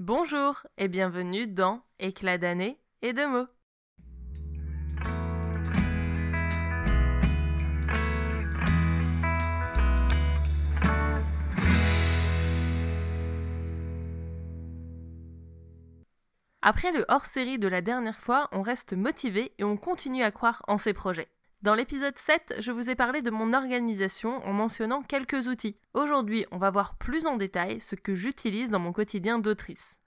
Bonjour et bienvenue dans Éclat d'année et de mots. Après le hors-série de la dernière fois, on reste motivé et on continue à croire en ses projets. Dans l'épisode 7, je vous ai parlé de mon organisation en mentionnant quelques outils. Aujourd'hui, on va voir plus en détail ce que j'utilise dans mon quotidien d'autrice.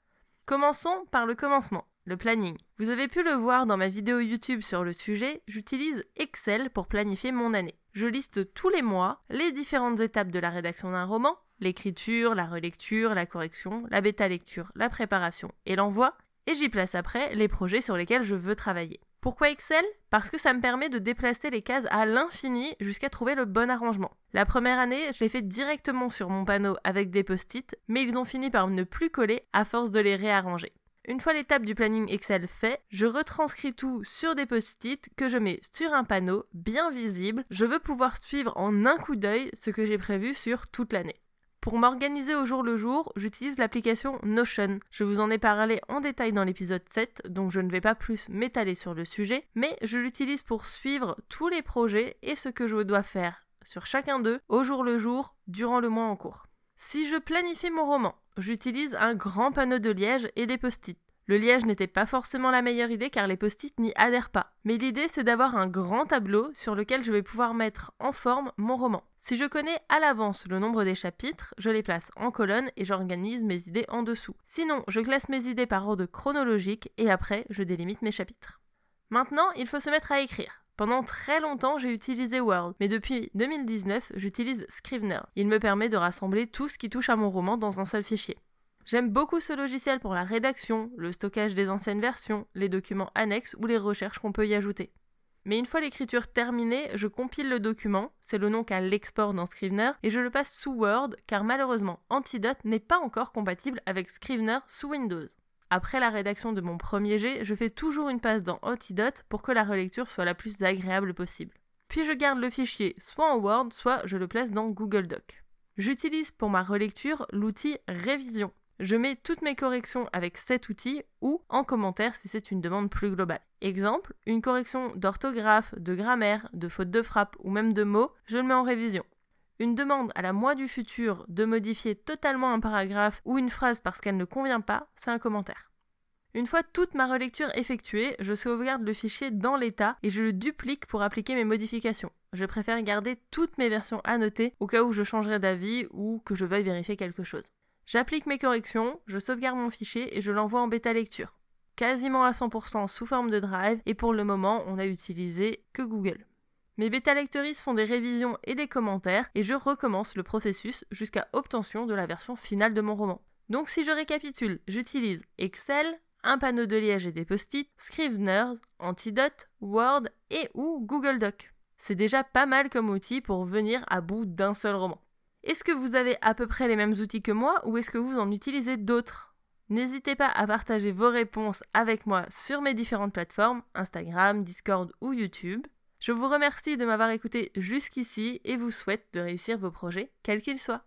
Commençons par le commencement, le planning. Vous avez pu le voir dans ma vidéo YouTube sur le sujet, j'utilise Excel pour planifier mon année. Je liste tous les mois les différentes étapes de la rédaction d'un roman, l'écriture, la relecture, la correction, la bêta lecture, la préparation et l'envoi, et j'y place après les projets sur lesquels je veux travailler. Pourquoi Excel? Parce que ça me permet de déplacer les cases à l'infini jusqu'à trouver le bon arrangement. La première année, je l'ai fait directement sur mon panneau avec des post-it, mais ils ont fini par ne plus coller à force de les réarranger. Une fois l'étape du planning Excel fait, je retranscris tout sur des post-it que je mets sur un panneau bien visible. Je veux pouvoir suivre en un coup d'œil ce que j'ai prévu sur toute l'année. Pour m'organiser au jour le jour, j'utilise l'application Notion. Je vous en ai parlé en détail dans l'épisode 7, donc je ne vais pas plus m'étaler sur le sujet, mais je l'utilise pour suivre tous les projets et ce que je dois faire sur chacun d'eux au jour le jour durant le mois en cours. Si je planifie mon roman, j'utilise un grand panneau de liège et des post-it. Le liège n'était pas forcément la meilleure idée car les post-it n'y adhèrent pas. Mais l'idée c'est d'avoir un grand tableau sur lequel je vais pouvoir mettre en forme mon roman. Si je connais à l'avance le nombre des chapitres, je les place en colonne et j'organise mes idées en dessous. Sinon, je classe mes idées par ordre chronologique et après je délimite mes chapitres. Maintenant, il faut se mettre à écrire. Pendant très longtemps, j'ai utilisé Word, mais depuis 2019, j'utilise Scrivener. Il me permet de rassembler tout ce qui touche à mon roman dans un seul fichier. J'aime beaucoup ce logiciel pour la rédaction, le stockage des anciennes versions, les documents annexes ou les recherches qu'on peut y ajouter. Mais une fois l'écriture terminée, je compile le document, c'est le nom qu'a l'export dans Scrivener, et je le passe sous Word car malheureusement Antidote n'est pas encore compatible avec Scrivener sous Windows. Après la rédaction de mon premier jet, je fais toujours une passe dans Antidote pour que la relecture soit la plus agréable possible. Puis je garde le fichier soit en Word, soit je le place dans Google Doc. J'utilise pour ma relecture l'outil Révision. Je mets toutes mes corrections avec cet outil ou en commentaire si c'est une demande plus globale. Exemple, une correction d'orthographe, de grammaire, de faute de frappe ou même de mots, je le mets en révision. Une demande à la moi du futur de modifier totalement un paragraphe ou une phrase parce qu'elle ne convient pas, c'est un commentaire. Une fois toute ma relecture effectuée, je sauvegarde le fichier dans l'état et je le duplique pour appliquer mes modifications. Je préfère garder toutes mes versions annotées au cas où je changerai d'avis ou que je veuille vérifier quelque chose. J'applique mes corrections, je sauvegarde mon fichier et je l'envoie en bêta lecture. Quasiment à 100% sous forme de drive et pour le moment on a utilisé que Google. Mes bêta lecteuristes font des révisions et des commentaires et je recommence le processus jusqu'à obtention de la version finale de mon roman. Donc si je récapitule, j'utilise Excel, un panneau de liège et des post-it, Scrivener, Antidote, Word et ou Google Doc. C'est déjà pas mal comme outil pour venir à bout d'un seul roman. Est-ce que vous avez à peu près les mêmes outils que moi ou est-ce que vous en utilisez d'autres? N'hésitez pas à partager vos réponses avec moi sur mes différentes plateformes, Instagram, Discord ou YouTube. Je vous remercie de m'avoir écouté jusqu'ici et vous souhaite de réussir vos projets, quels qu'ils soient.